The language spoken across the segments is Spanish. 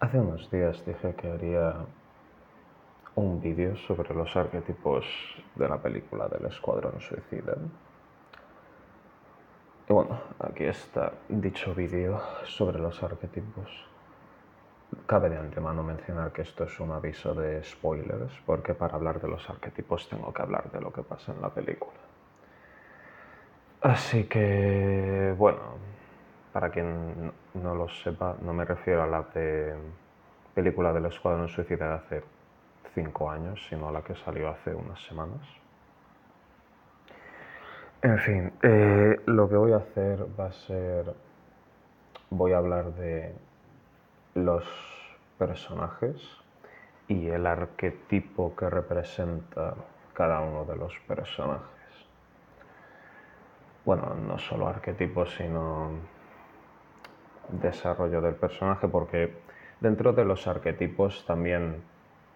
Hace unos días dije que haría un vídeo sobre los arquetipos de la película del Escuadrón Suicida. Y bueno, aquí está dicho vídeo sobre los arquetipos. Cabe de antemano mencionar que esto es un aviso de spoilers, porque para hablar de los arquetipos tengo que hablar de lo que pasa en la película. Así que, bueno, para quien no lo sepa, no me refiero a la de película del Escuadrón Suicida de hace cinco años, sino a la que salió hace unas semanas. En fin, eh, lo que voy a hacer va a ser, voy a hablar de los personajes y el arquetipo que representa cada uno de los personajes. Bueno, no solo arquetipos, sino desarrollo del personaje, porque dentro de los arquetipos también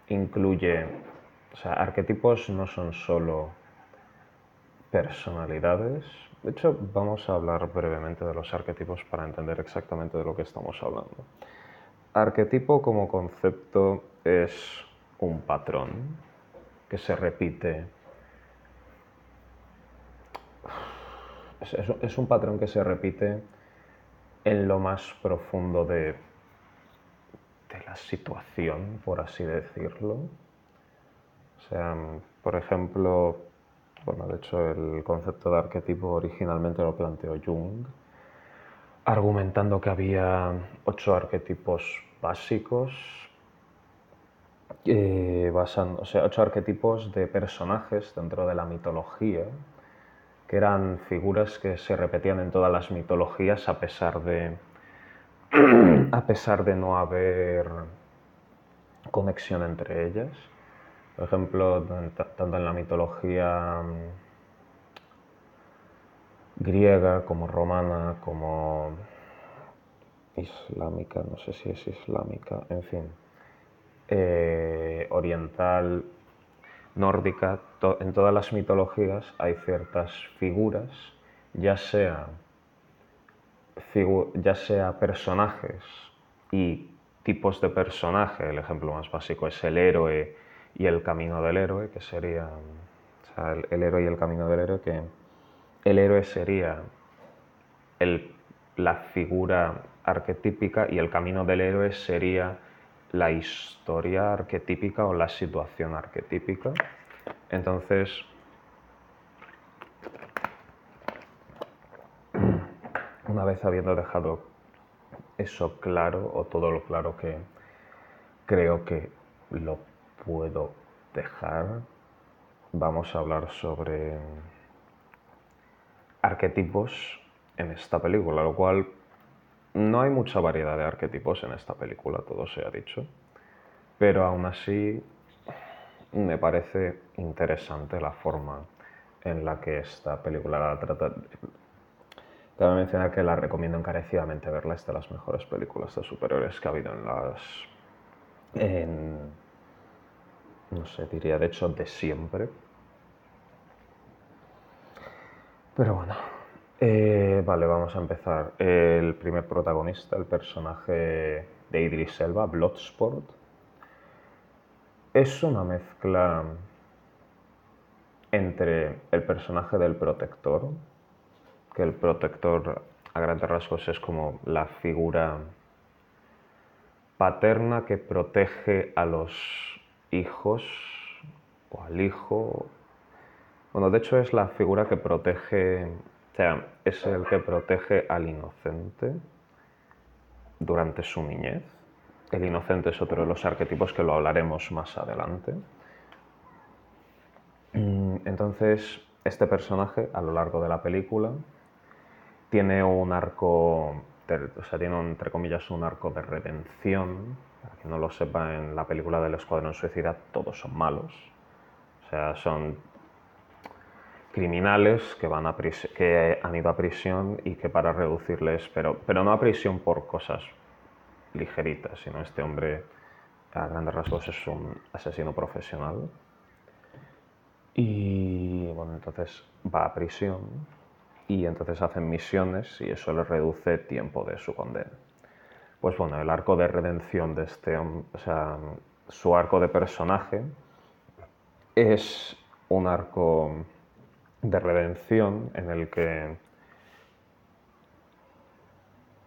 incluye, o sea, arquetipos no son solo personalidades. De hecho, vamos a hablar brevemente de los arquetipos para entender exactamente de lo que estamos hablando. Arquetipo como concepto es un patrón que se repite. Es, un patrón que se repite en lo más profundo de, de la situación, por así decirlo. O sea, por ejemplo, bueno, de hecho el concepto de arquetipo originalmente lo planteó Jung, argumentando que había ocho arquetipos básicos, eh, o sea, ocho arquetipos de personajes dentro de la mitología, que eran figuras que se repetían en todas las mitologías a pesar de, a pesar de no haber conexión entre ellas. Por ejemplo, tanto en la mitología mm, griega como romana, como islámica, no sé si es islámica, en fin, eh, oriental, nórdica, en todas las mitologías hay ciertas figuras, ya sea, ya sea personajes y tipos de personaje, el ejemplo más básico es el héroe y el camino del héroe, que sería el, héroe y el camino del héroe, que el héroe sería la figura arquetípica y el camino del héroe sería la historia arquetípica o la situación arquetípica. Entonces, una vez habiendo dejado eso claro, o todo lo claro que creo que lo puedo dejar, vamos a hablar sobre arquetipos en esta película, lo cual no hay mucha variedad de arquetipos en esta película, todo se ha dicho, pero aún así me parece interesante la forma en la que esta película la trata. Cabe mencionar que la recomiendo encarecidamente verla, es de las mejores películas de superhéroes que ha habido en las... En, no sé, diría de hecho de siempre. Pero bueno, eh, vale, vamos a empezar. El primer protagonista, el personaje de Idris Elba, Bloodsport, es una mezcla entre el personaje del protector, que el protector a grandes rasgos es como la figura paterna que protege a los hijos o al hijo. Bueno, de hecho es la figura que protege, o sea, es el que protege al inocente durante su niñez. El inocente es otro de los arquetipos que lo hablaremos más adelante. Mm, entonces, este personaje a lo largo de la película tiene un arco, o sea, tiene entre comillas un arco de redención para quien no lo sepa, en la película del Escuadrón Suicida todos son malos. O sea, son criminales que, van a que han ido a prisión y que para reducirles, pero, pero no a prisión por cosas ligeritas, sino este hombre a grandes rasgos es un asesino profesional. Y bueno, entonces va a prisión y entonces hacen misiones y eso le reduce tiempo de su condena. pues bueno, el arco de redención de este hombre, o sea, su arco de personaje es un arco de redención en el que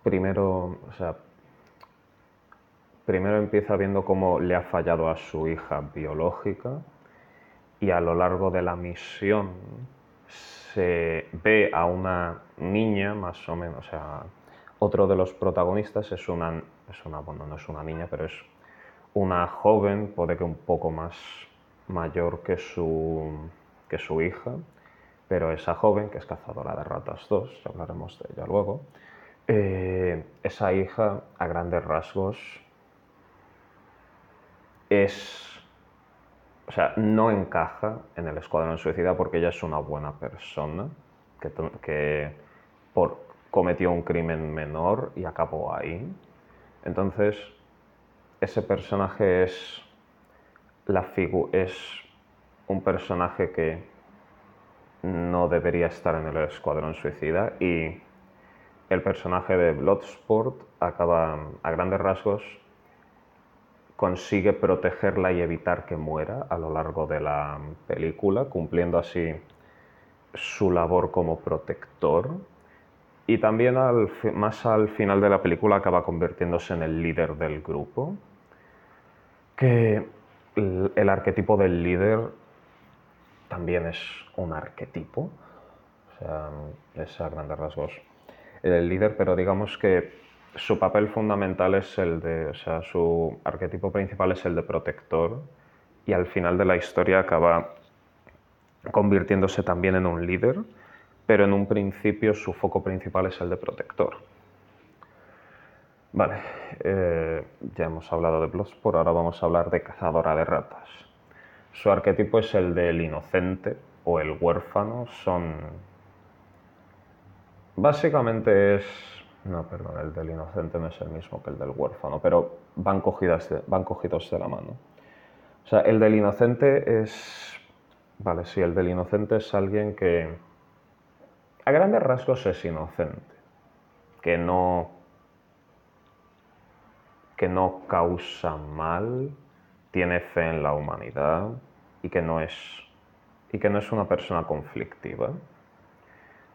primero, o sea, primero empieza viendo cómo le ha fallado a su hija biológica y a lo largo de la misión se ve a una niña más o menos, o sea, otro de los protagonistas es una, es una, bueno, no es una niña, pero es una joven, puede que un poco más mayor que su, que su hija, pero esa joven, que es cazadora de ratas 2, ya hablaremos de ella luego, eh, esa hija, a grandes rasgos, es. O sea, no encaja en el escuadrón suicida porque ella es una buena persona que, que por, cometió un crimen menor y acabó ahí. Entonces, ese personaje es, la es un personaje que no debería estar en el escuadrón suicida y el personaje de Bloodsport acaba a grandes rasgos consigue protegerla y evitar que muera a lo largo de la película, cumpliendo así su labor como protector y también más al final de la película acaba convirtiéndose en el líder del grupo. Que el, arquetipo del líder también es un arquetipo. O sea, es a grandes rasgos el líder, pero digamos que su papel fundamental es el de, o sea, su arquetipo principal es el de protector y al final de la historia acaba convirtiéndose también en un líder pero en un principio su foco principal es el de protector. Vale, eh, ya hemos hablado de por ahora vamos a hablar de cazadora de ratas. Su arquetipo es el del inocente o el huérfano, son... Básicamente es... No, perdón, el del inocente no es el mismo que el del huérfano, pero van, cogidas van cogidos de la mano. O sea, el del inocente es... Vale, sí, el del inocente es alguien que a grandes rasgos es inocente, que no, que no causa mal, tiene fe en la humanidad y que no es, y que no es una persona conflictiva.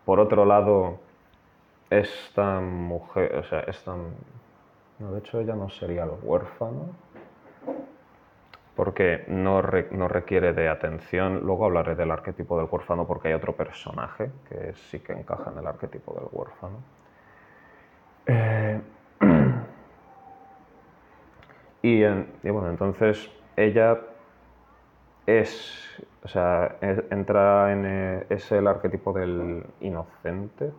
Por otro lado, esta mujer, o sea, esta, no, de hecho ella no sería el huérfano, porque no, requiere de atención. Luego hablaré del arquetipo del huérfano porque hay otro personaje que sí que encaja en el arquetipo del huérfano. Eh, y, bueno, entonces ella es, o sea, entra en, eh, es el arquetipo del inocente,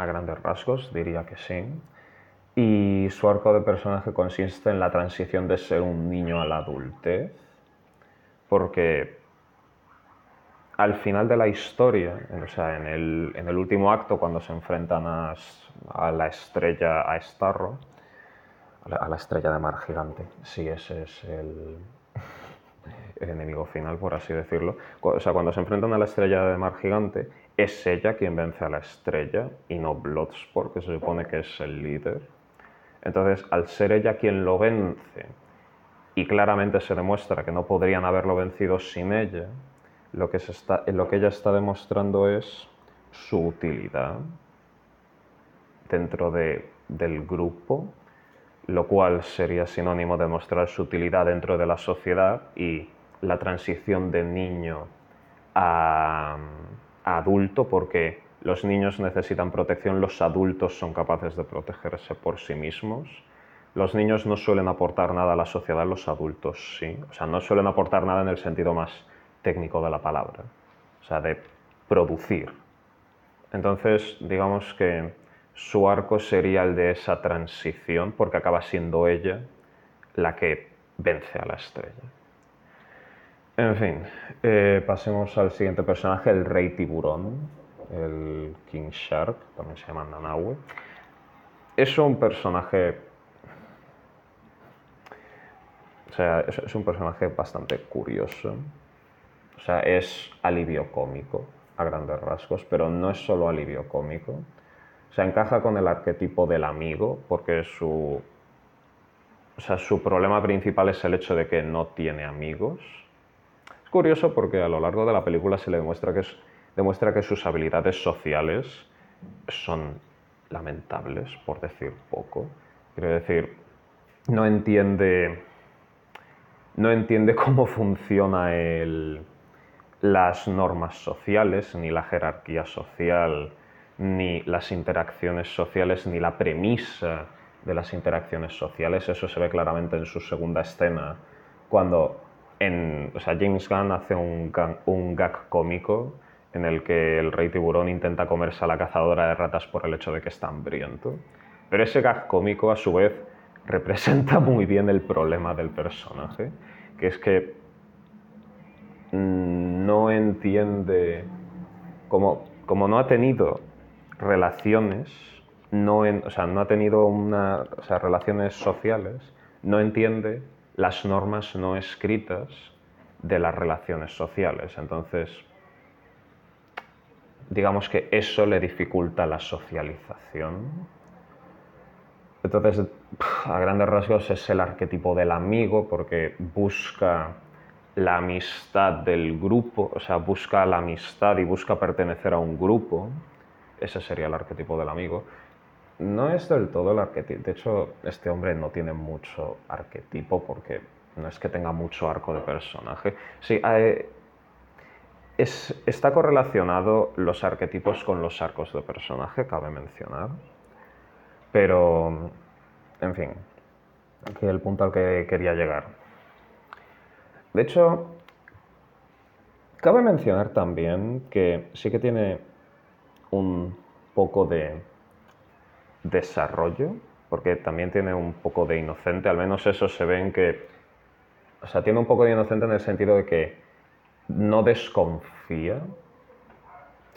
a grandes rasgos, diría que sí y su arco de personaje consiste en la transición de ser un niño a la adultez, porque al final de la historia, o sea, en el, en el último acto, cuando se enfrentan a, la estrella, a Starro, a la, estrella de mar gigante, sí, ese es el, el enemigo final, por así decirlo. O sea, cuando se enfrentan a la estrella de mar gigante, es ella quien vence a la estrella y no Bloodsport, que se supone que es el líder. Entonces, al ser ella quien lo vence y claramente se demuestra que no podrían haberlo vencido sin ella, lo que, está, lo que ella está demostrando es su utilidad dentro del grupo, lo cual sería sinónimo de mostrar su utilidad dentro de la sociedad y la transición de niño a adulto, porque los niños necesitan protección, los adultos son capaces de protegerse por sí mismos. Los niños no suelen aportar nada a la sociedad, los adultos sí. O sea, no suelen aportar nada en el sentido más técnico de la palabra, o sea, de producir. Entonces, digamos que su arco sería el de esa transición, porque acaba siendo ella la que vence a la estrella. En fin, eh, pasemos al siguiente personaje, el rey tiburón el King Shark, también se llama Nanaue. Es un personaje. O sea, es, un personaje bastante curioso. O sea, es alivio cómico, a grandes rasgos, pero no es solo alivio cómico, O sea, encaja con el arquetipo del amigo porque su, o sea, su problema principal es el hecho de que no tiene amigos. Curioso porque a lo largo de la película se le demuestra que, demuestra que sus habilidades sociales son lamentables, por decir poco. Quiero decir, no entiende, no entiende cómo funciona las normas sociales, ni la jerarquía social, ni las interacciones sociales, ni la premisa de las interacciones sociales. Eso se ve claramente en su segunda escena, cuando en, o sea, James Gunn hace un, gag cómico en el que el rey tiburón intenta comerse a la cazadora de ratas por el hecho de que está hambriento. Pero ese gag cómico, a su vez, representa muy bien el problema del personaje, que es que mm, no entiende, como, como no ha tenido relaciones, no, o sea, no ha tenido relaciones sociales, no entiende las normas no escritas de las relaciones sociales. Entonces, digamos que eso le dificulta la socialización. Entonces, a grandes rasgos es el arquetipo del amigo porque busca la amistad del grupo, o sea, busca la amistad y busca pertenecer a un grupo. Ese sería el arquetipo del amigo. No es del todo el arquetipo. De hecho, este hombre no tiene mucho arquetipo porque no es que tenga mucho arco de personaje. Sí, eh, está correlacionado los arquetipos con los arcos de personaje, cabe mencionar. Pero, en fin, aquí el punto al que quería llegar. De hecho, cabe mencionar también que sí que tiene un poco de desarrollo, porque también tiene un poco de inocente, al menos eso se ve en que, o sea, tiene un poco de inocente en el sentido de que no desconfía,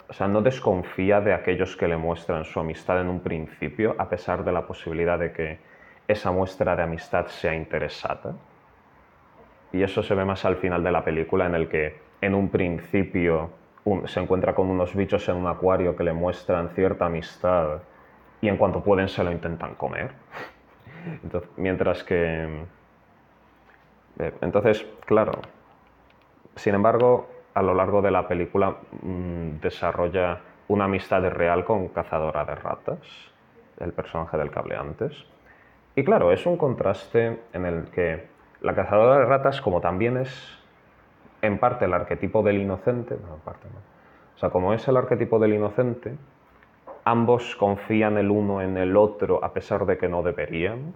o sea, no desconfía de aquellos que le muestran su amistad en un principio, a pesar de la posibilidad de que esa muestra de amistad sea interesada. Y eso se ve más al final de la película, en el que en un principio se encuentra con unos bichos en un acuario que le muestran cierta amistad y en cuanto pueden se lo intentan comer. mientras que... Eh, entonces, claro, sin embargo, a lo largo de la película mm, desarrolla una amistad real con Cazadora de Ratas, el personaje del cable antes. Y claro, es un contraste en el que la Cazadora de Ratas, como también es en parte el arquetipo del inocente, no, en parte no. O sea, como es el arquetipo del inocente, ambos confían el uno en el otro a pesar de que no deberían,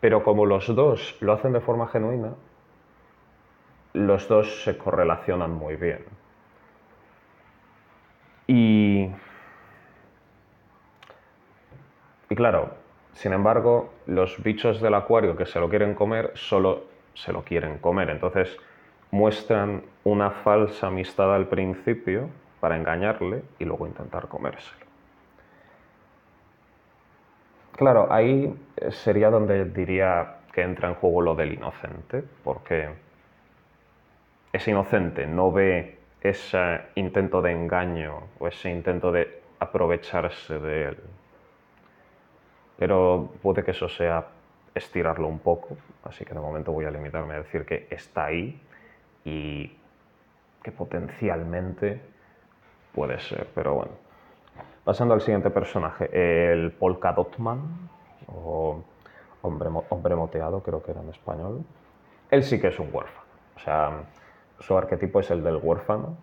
pero como los dos lo hacen de forma genuina, los dos se correlacionan muy bien. Y, y claro, sin embargo, los bichos del acuario que se lo quieren comer solo se lo quieren comer. Entonces muestran una falsa amistad al principio para engañarle y luego intentar comérselo. Claro, ahí sería donde diría que entra en juego lo del inocente, porque es inocente, no ve ese intento de engaño o ese intento de aprovecharse de él. Pero puede que eso sea estirarlo un poco, así que de momento voy a limitarme a decir que está ahí y que potencialmente puede ser, pero bueno. Pasando al siguiente personaje, el Polka Dotman, o hombre moteado, creo que era en español. Él sí que es un huérfano, o sea, su arquetipo es el del huérfano.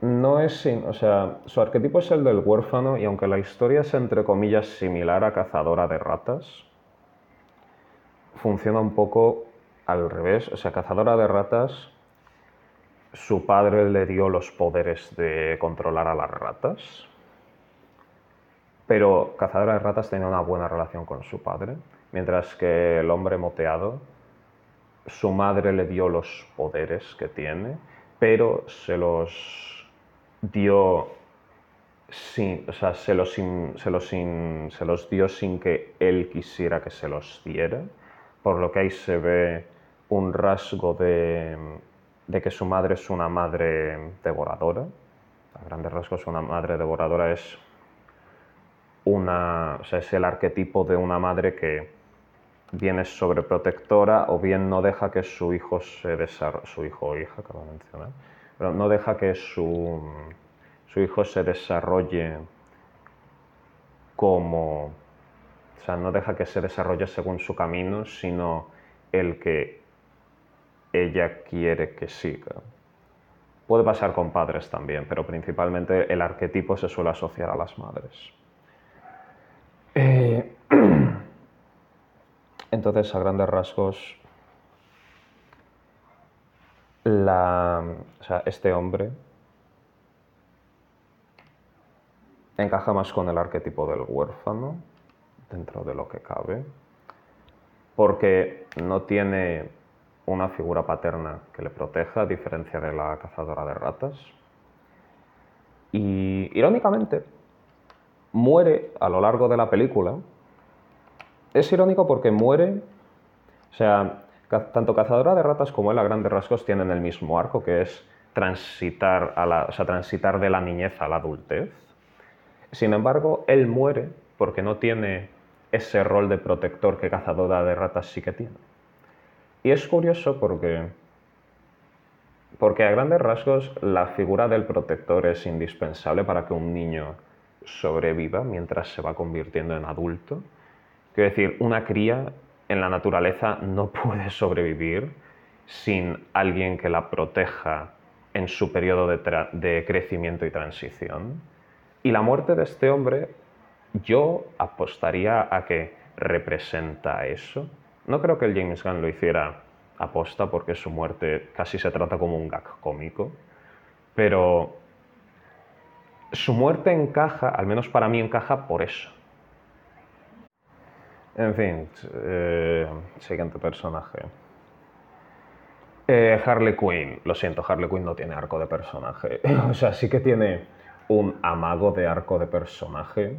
No es sin, o sea, su arquetipo es el del huérfano y aunque la historia es entre comillas similar a Cazadora de ratas, funciona un poco al revés. O sea, Cazadora de ratas, su padre le dio los poderes de controlar a las ratas, pero Cazadora de ratas tenía una buena relación con su padre, mientras que el hombre moteado su madre le dio los poderes que tiene, pero se los dio sin, o sea, se los, se, los se los dio sin que él quisiera que se los diera, por lo que ahí se ve un rasgo de, de que su madre es una madre devoradora, a grandes rasgos, una madre devoradora es una, o sea, es el arquetipo de una madre que bien es sobreprotectora o bien no deja que su hijo se desarrolle, su hijo o hija, acabo de mencionar, pero no deja que su, su hijo se desarrolle como, o sea, no deja que se desarrolle según su camino, sino el que ella quiere que siga. Puede pasar con padres también, pero principalmente el arquetipo se suele asociar a las madres. Eh, entonces, a grandes rasgos, este hombre encaja más con el arquetipo del huérfano, dentro de lo que cabe, porque no tiene una figura paterna que le proteja, a diferencia de la cazadora de ratas. Y irónicamente, muere a lo largo de la película. Es irónico porque muere, o sea, tanto cazadora de ratas como él a grandes rasgos tienen el mismo arco, que es transitar, a la, o sea, transitar de la niñez a la adultez. Sin embargo, él muere porque no tiene ese rol de protector que cazadora de ratas sí que tiene. Y es curioso porque, porque a grandes rasgos la figura del protector es indispensable para que un niño sobreviva mientras se va convirtiendo en adulto. Quiero decir, una cría en la naturaleza no puede sobrevivir sin alguien que la proteja en su periodo de, de, crecimiento y transición. Y la muerte de este hombre, yo apostaría a que representa eso. No creo que el James Gunn lo hiciera aposta porque su muerte casi se trata como un gag cómico, pero su muerte encaja, al menos para mí encaja por eso. En fin, eh, siguiente personaje. Eh, Harley Quinn. Lo siento, Harley Quinn no tiene arco de personaje. o sea, sí que tiene un amago de arco de personaje,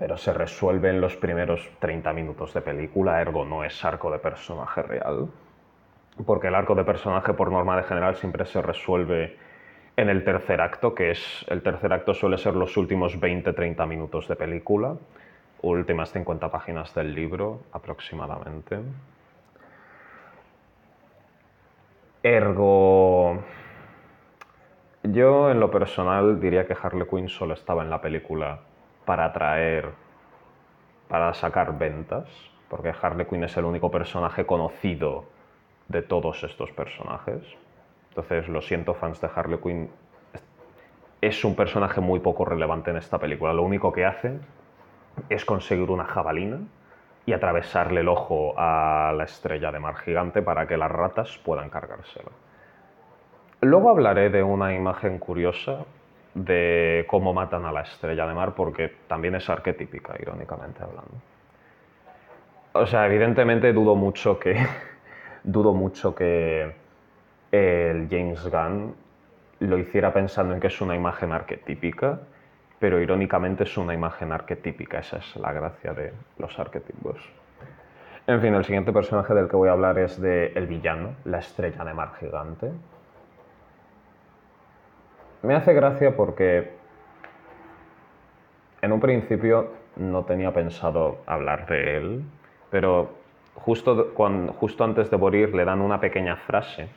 pero se resuelve en los primeros 30 minutos de película, ergo no es arco de personaje real, porque el arco de personaje por norma de general siempre se resuelve en el tercer acto, que es el tercer acto suele ser los últimos 20-30 minutos de película, últimas 50 páginas del libro aproximadamente. Ergo, yo en lo personal diría que Harley Quinn solo estaba en la película para atraer, para sacar ventas, porque Harley Quinn es el único personaje conocido de todos estos personajes. Entonces, lo siento, fans de Harley Quinn, es un personaje muy poco relevante en esta película. Lo único que hace es conseguir una jabalina y atravesarle el ojo a la estrella de mar gigante para que las ratas puedan cargárselo. Luego hablaré de una imagen curiosa de cómo matan a la estrella de mar, porque también es arquetípica, irónicamente hablando. O sea, evidentemente dudo mucho que. dudo mucho que el James Gunn lo hiciera pensando en que es una imagen arquetípica, pero irónicamente es una imagen arquetípica, esa es la gracia de los arquetipos. En fin, el siguiente personaje del que voy a hablar es de el villano, la estrella de mar gigante. Me hace gracia porque en un principio no tenía pensado hablar de él, pero justo, justo antes de morir le dan una pequeña frase,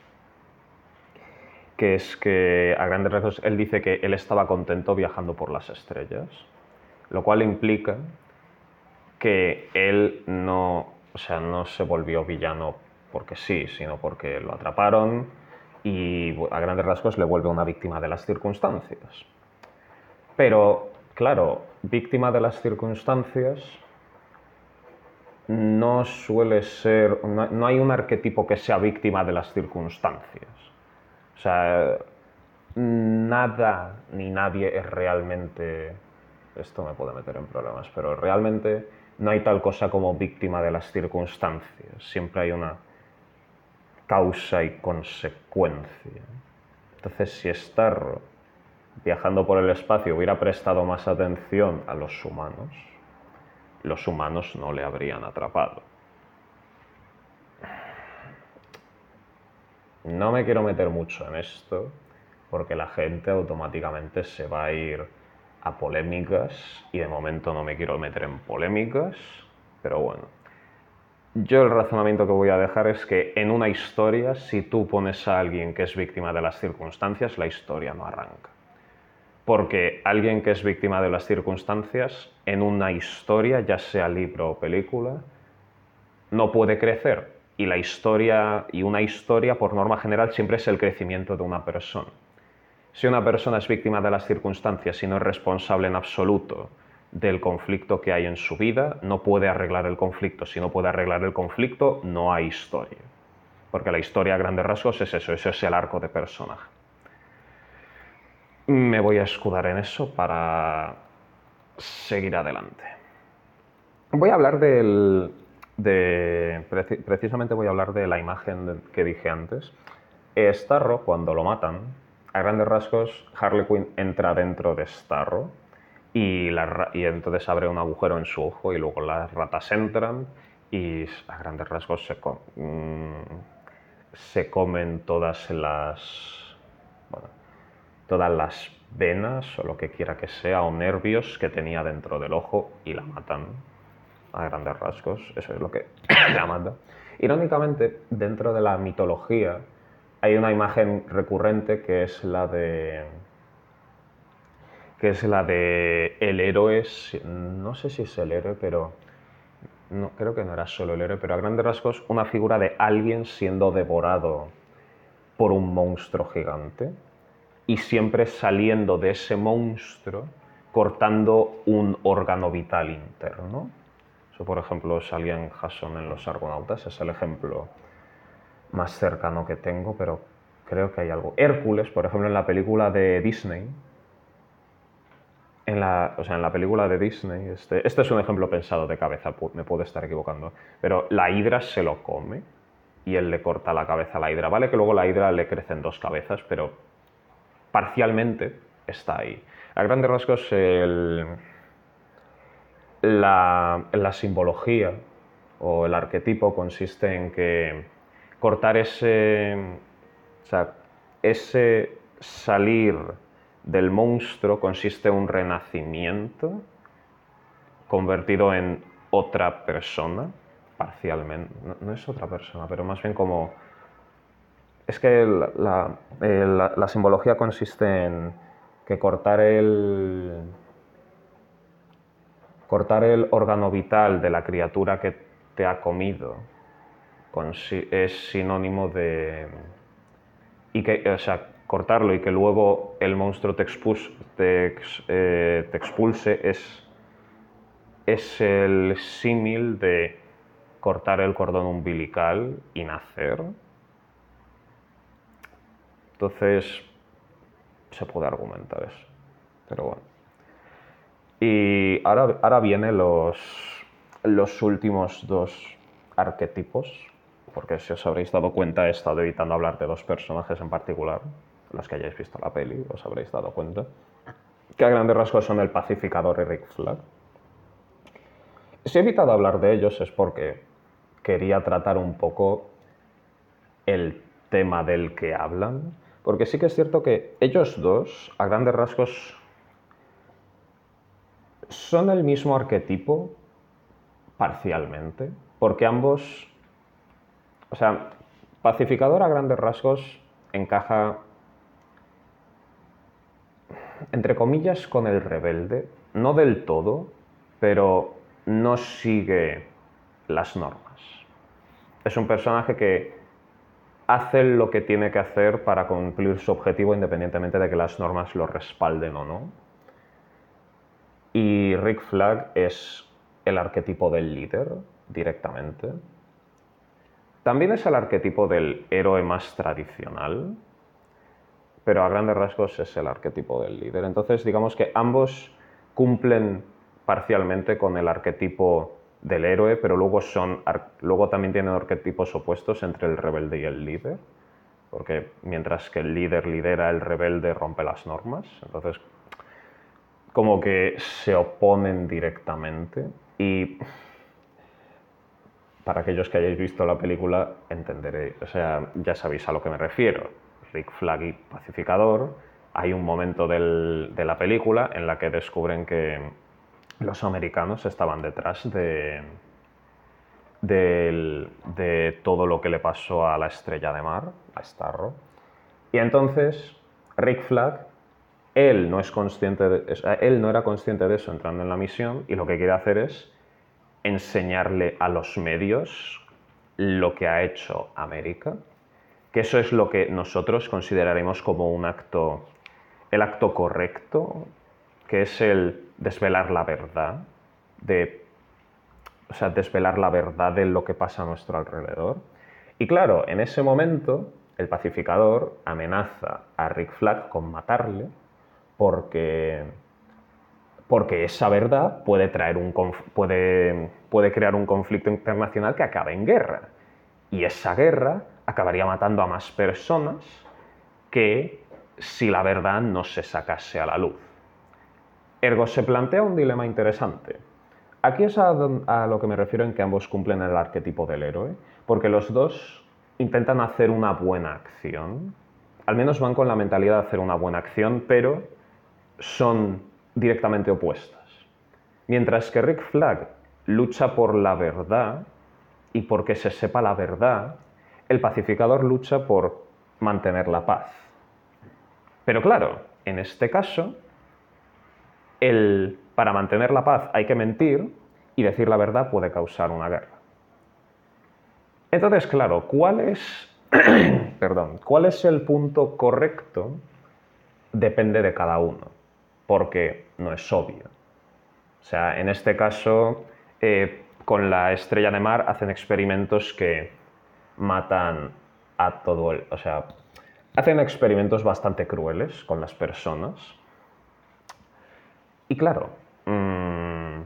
que es que a grandes rasgos él dice que él estaba contento viajando por las estrellas, lo cual implica que él no, o sea, no se volvió villano porque sí, sino porque lo atraparon, y a grandes rasgos le vuelve una víctima de las circunstancias. Pero, claro, víctima de las circunstancias no suele ser, no hay un arquetipo que sea víctima de las circunstancias. O sea, nada ni nadie es realmente, esto me puede meter en problemas, pero realmente no hay tal cosa como víctima de las circunstancias. Siempre hay una causa y consecuencia. Entonces, si Starro, viajando por el espacio, hubiera prestado más atención a los humanos, los humanos no le habrían atrapado. No me quiero meter mucho en esto, porque la gente automáticamente se va a ir a polémicas y de momento no me quiero meter en polémicas, pero bueno. Yo el razonamiento que voy a dejar es que en una historia, si tú pones a alguien que es víctima de las circunstancias, la historia no arranca. Porque alguien que es víctima de las circunstancias, en una historia, ya sea libro o película, no puede crecer. Y la historia, y una historia, por norma general, siempre es el crecimiento de una persona. Si una persona es víctima de las circunstancias y no es responsable en absoluto del conflicto que hay en su vida, no puede arreglar el conflicto. Si no puede arreglar el conflicto, no hay historia. Porque la historia a grandes rasgos es eso, eso es el arco de personaje. Me voy a escudar en eso para seguir adelante. Voy a hablar del, de, precisamente voy a hablar de la imagen que dije antes. Starro, cuando lo matan, a grandes rasgos, Harley Quinn entra dentro de Starro y, y entonces abre un agujero en su ojo y luego las ratas entran y a grandes rasgos se, mm, se comen todas las, todas las venas o lo que quiera que sea o nervios que tenía dentro del ojo y la matan a grandes rasgos, eso es lo que la mata. Irónicamente, dentro de la mitología hay una imagen recurrente que es la de que es la de el héroe, no sé si es el héroe, pero no, creo que no era solo el héroe, pero a grandes rasgos una figura de alguien siendo devorado por un monstruo gigante y siempre saliendo de ese monstruo cortando un órgano vital interno. Eso, por ejemplo, salía en Jason en Los Argonautas, es el ejemplo más cercano que tengo, pero creo que hay algo. Hércules, por ejemplo, en la película de Disney, en la, o sea, en la película de Disney, este, este es un ejemplo pensado de cabeza, me puedo estar equivocando, pero la hidra se lo come y él le corta la cabeza a la hidra. Vale que luego la hidra le crecen dos cabezas, pero parcialmente está ahí. A grandes rasgos, la, la simbología o el arquetipo consiste en que cortar ese, o sea, ese salir del monstruo consiste en un renacimiento convertido en otra persona, parcialmente. No, es otra persona, pero más bien como... Es que la, la, simbología consiste en que cortar el... Cortar el órgano vital de la criatura que te ha comido es sinónimo de... Y que, cortarlo y que luego el monstruo te, eh, te, expulse es, es el símil de cortar el cordón umbilical y nacer. Entonces, se puede argumentar eso. Pero bueno. Y ahora, ahora vienen los, los últimos dos arquetipos, porque si os habréis dado cuenta he estado evitando hablar de dos personajes en particular los que hayáis visto la peli os habréis dado cuenta, que a grandes rasgos son el pacificador y Rick Flag. Si he evitado hablar de ellos es porque quería tratar un poco el tema del que hablan, porque sí que es cierto que ellos dos, a grandes rasgos, son el mismo arquetipo parcialmente, porque ambos, o sea, pacificador a grandes rasgos encaja entre comillas, con el rebelde, no del todo, pero no sigue las normas. Es un personaje que hace lo que tiene que hacer para cumplir su objetivo independientemente de que las normas lo respalden o no. Y Rick Flag es el arquetipo del líder directamente. También es el arquetipo del héroe más tradicional, pero a grandes rasgos es el arquetipo del líder. Entonces, digamos que ambos cumplen parcialmente con el arquetipo del héroe, pero luego, son, luego también tienen arquetipos opuestos entre el rebelde y el líder, porque mientras que el líder lidera, el rebelde rompe las normas. Entonces, como que se oponen directamente y para aquellos que hayáis visto la película entenderéis, o sea, ya sabéis a lo que me refiero Rick Flag y Pacificador, hay un momento de la película en la que descubren que los americanos estaban detrás de, todo lo que le pasó a la estrella de mar, a Starro. Y entonces Rick Flag, él no, es consciente de, él no era consciente de eso entrando en la misión y lo que quiere hacer es enseñarle a los medios lo que ha hecho América, que eso es lo que nosotros consideraremos como un acto, el acto correcto, que es el desvelar la verdad, de, o sea, desvelar la verdad de lo que pasa a nuestro alrededor. Y claro, en ese momento el pacificador amenaza a Rick Flag con matarle porque porque esa verdad puede, traer un puede, puede crear un conflicto internacional que acabe en guerra. Y esa guerra acabaría matando a más personas que si la verdad no se sacase a la luz. Ergo se plantea un dilema interesante. Aquí es a, lo que me refiero en que ambos cumplen el arquetipo del héroe, porque los dos intentan hacer una buena acción, al menos van con la mentalidad de hacer una buena acción, pero son directamente opuestas. Mientras que Rick Flag lucha por la verdad y porque se sepa la verdad, el pacificador lucha por mantener la paz. Pero claro, en este caso, el, para mantener la paz hay que mentir y decir la verdad puede causar una guerra. Entonces, claro, ¿cuál es, perdón, ¿cuál es el punto correcto? Depende de cada uno porque no es obvio. O sea, en este caso, eh, con la estrella de mar hacen experimentos que matan a todo el... O sea, hacen experimentos bastante crueles con las personas. Y claro, mm,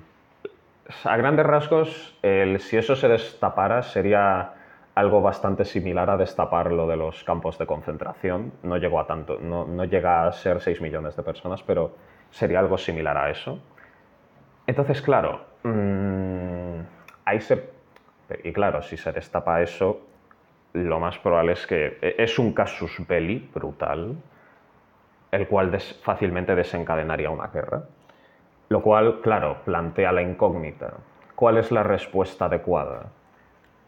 a grandes rasgos, si eso se destapara sería algo bastante similar a destapar lo de los campos de concentración. No llegó a tanto, no, llega a ser 6 millones de personas, pero sería algo similar a eso. Entonces, claro, mm, ahí se... Y claro, si se destapa eso, lo más probable es que e, es un casus belli brutal, el cual fácilmente desencadenaría una guerra. Lo cual, claro, plantea la incógnita. ¿Cuál es la respuesta adecuada?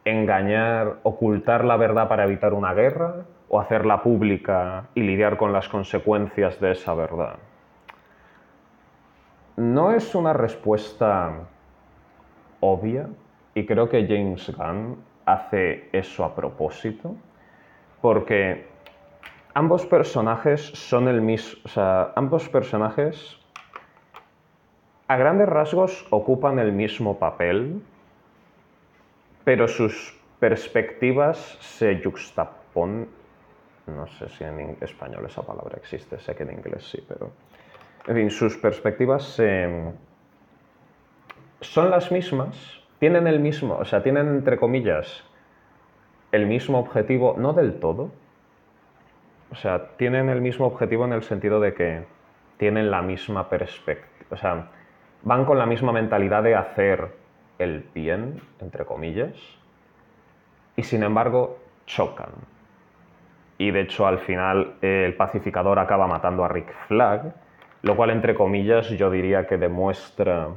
engañar, ocultar la verdad para evitar una guerra o hacerla pública y lidiar con las consecuencias de esa verdad? No es una respuesta obvia y creo que James Gunn hace eso a propósito porque ambos personajes son el mismo, o sea, ambos personajes a grandes rasgos ocupan el mismo papel pero sus perspectivas se juxtaponen. No sé si en español esa palabra existe, sé que en inglés sí, pero. En fin, sus perspectivas son las mismas, tienen el mismo, o sea, tienen entre comillas el mismo objetivo, no del todo. O sea, tienen el mismo objetivo en el sentido de que tienen la misma perspectiva, o sea, van con la misma mentalidad de hacer el bien, entre comillas, y sin embargo chocan. Y de hecho al final el pacificador acaba matando a Rick Flag, lo cual entre comillas yo diría que demuestra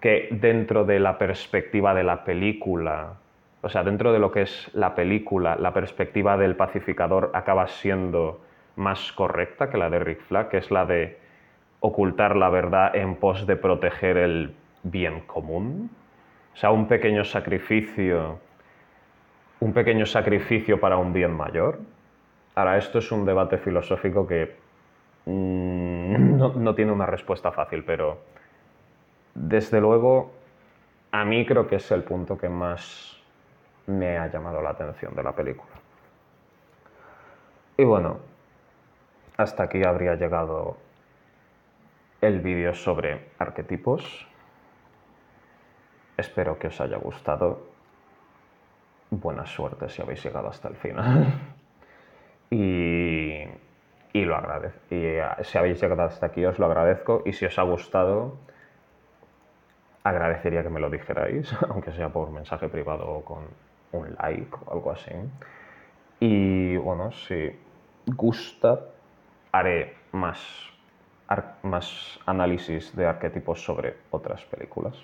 que dentro de la perspectiva de la película, o sea, dentro de lo que es la película, la perspectiva del pacificador acaba siendo más correcta que la de Rick Flag, que es la de ocultar la verdad en pos de proteger el bien común. O sea, un pequeño sacrificio, un pequeño sacrificio para un bien mayor. Ahora, esto es un debate filosófico que mm, no, tiene una respuesta fácil, pero desde luego a mí creo que es el punto que más me ha llamado la atención de la película. Y bueno, hasta aquí habría llegado el vídeo sobre arquetipos. Espero que os haya gustado. Buena suerte si habéis llegado hasta el final. y, lo agradezco. Y eh, si habéis llegado hasta aquí os lo agradezco. Y si os ha gustado, agradecería que me lo dijerais, aunque sea por mensaje privado o con un like o algo así. Y bueno, si gusta, haré más, más análisis de arquetipos sobre otras películas.